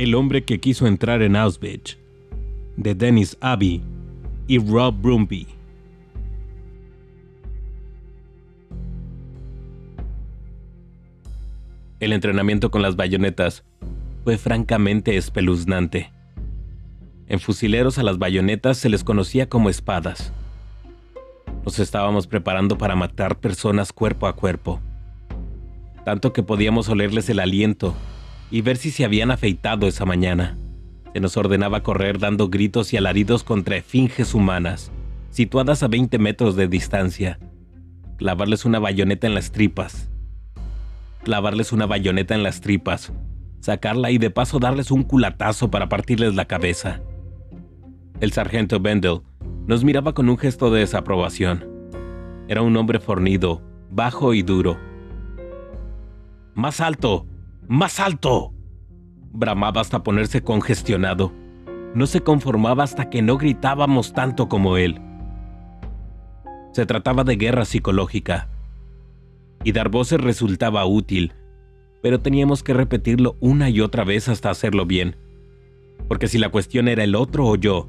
El hombre que quiso entrar en Auschwitz, de Dennis Abbey y Rob Brumby. El entrenamiento con las bayonetas fue francamente espeluznante. En fusileros a las bayonetas se les conocía como espadas. Nos estábamos preparando para matar personas cuerpo a cuerpo. Tanto que podíamos olerles el aliento y ver si se habían afeitado esa mañana. Se nos ordenaba correr dando gritos y alaridos contra esfinges humanas, situadas a 20 metros de distancia. Clavarles una bayoneta en las tripas. Clavarles una bayoneta en las tripas. Sacarla y de paso darles un culatazo para partirles la cabeza. El sargento Bendel nos miraba con un gesto de desaprobación. Era un hombre fornido, bajo y duro. ¡Más alto! ¡Más alto! Bramaba hasta ponerse congestionado. No se conformaba hasta que no gritábamos tanto como él. Se trataba de guerra psicológica. Y dar voces resultaba útil, pero teníamos que repetirlo una y otra vez hasta hacerlo bien. Porque si la cuestión era el otro o yo,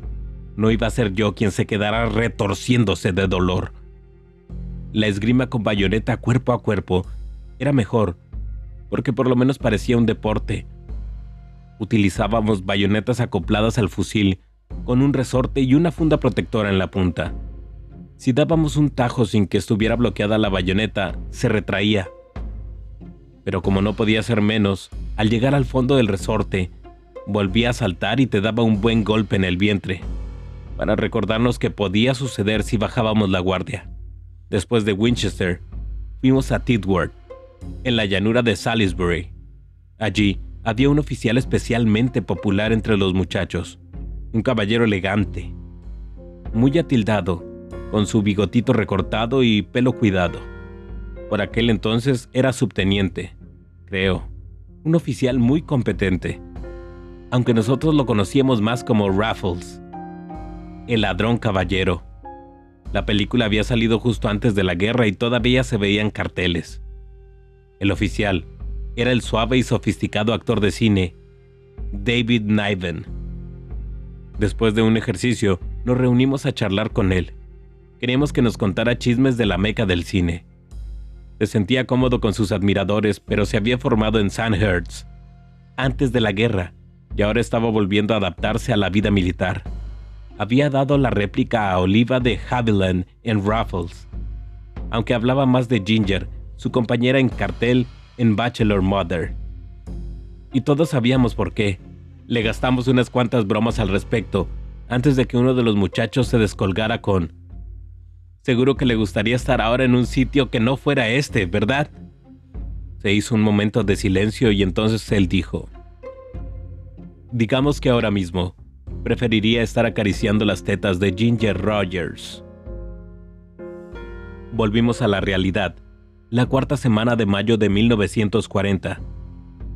no iba a ser yo quien se quedara retorciéndose de dolor. La esgrima con bayoneta cuerpo a cuerpo era mejor porque por lo menos parecía un deporte. Utilizábamos bayonetas acopladas al fusil, con un resorte y una funda protectora en la punta. Si dábamos un tajo sin que estuviera bloqueada la bayoneta, se retraía. Pero como no podía ser menos, al llegar al fondo del resorte, volvía a saltar y te daba un buen golpe en el vientre, para recordarnos que podía suceder si bajábamos la guardia. Después de Winchester, fuimos a Tidworth, en la llanura de Salisbury. Allí había un oficial especialmente popular entre los muchachos, un caballero elegante, muy atildado, con su bigotito recortado y pelo cuidado. Por aquel entonces era subteniente, creo, un oficial muy competente, aunque nosotros lo conocíamos más como Raffles, el ladrón caballero. La película había salido justo antes de la guerra y todavía se veían carteles. El oficial era el suave y sofisticado actor de cine David Niven. Después de un ejercicio, nos reunimos a charlar con él. Queríamos que nos contara chismes de la meca del cine. Se sentía cómodo con sus admiradores, pero se había formado en Sandhurst antes de la guerra y ahora estaba volviendo a adaptarse a la vida militar. Había dado la réplica a Oliva de Haviland en Raffles. Aunque hablaba más de Ginger, su compañera en cartel en Bachelor Mother. Y todos sabíamos por qué. Le gastamos unas cuantas bromas al respecto antes de que uno de los muchachos se descolgara con Seguro que le gustaría estar ahora en un sitio que no fuera este, ¿verdad? Se hizo un momento de silencio y entonces él dijo, Digamos que ahora mismo preferiría estar acariciando las tetas de Ginger Rogers. Volvimos a la realidad la cuarta semana de mayo de 1940,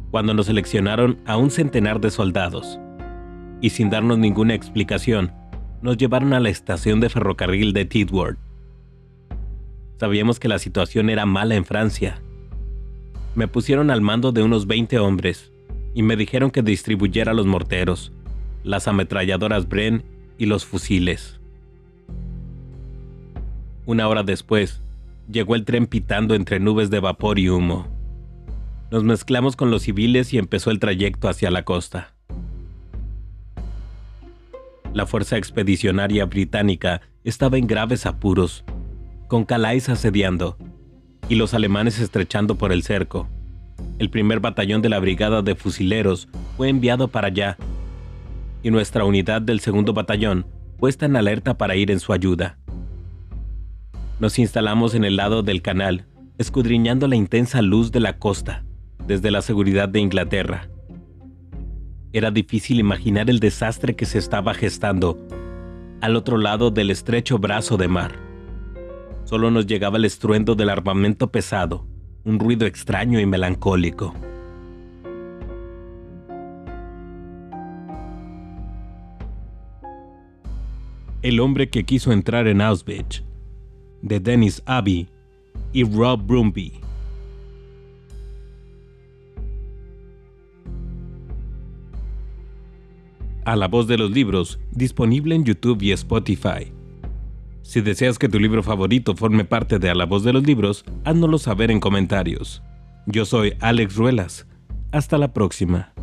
cuando nos seleccionaron a un centenar de soldados. Y sin darnos ninguna explicación, nos llevaron a la estación de ferrocarril de Tidworth. Sabíamos que la situación era mala en Francia. Me pusieron al mando de unos 20 hombres y me dijeron que distribuyera los morteros, las ametralladoras Bren y los fusiles. Una hora después, llegó el tren pitando entre nubes de vapor y humo. Nos mezclamos con los civiles y empezó el trayecto hacia la costa. La Fuerza Expedicionaria Británica estaba en graves apuros, con Calais asediando y los alemanes estrechando por el cerco. El primer batallón de la Brigada de Fusileros fue enviado para allá y nuestra unidad del segundo batallón puesta en alerta para ir en su ayuda. Nos instalamos en el lado del canal, escudriñando la intensa luz de la costa, desde la seguridad de Inglaterra. Era difícil imaginar el desastre que se estaba gestando al otro lado del estrecho brazo de mar. Solo nos llegaba el estruendo del armamento pesado, un ruido extraño y melancólico. El hombre que quiso entrar en Auschwitz de Dennis Abbey y Rob Brumby. A la voz de los libros, disponible en YouTube y Spotify. Si deseas que tu libro favorito forme parte de A la voz de los libros, háznoslo saber en comentarios. Yo soy Alex Ruelas. Hasta la próxima.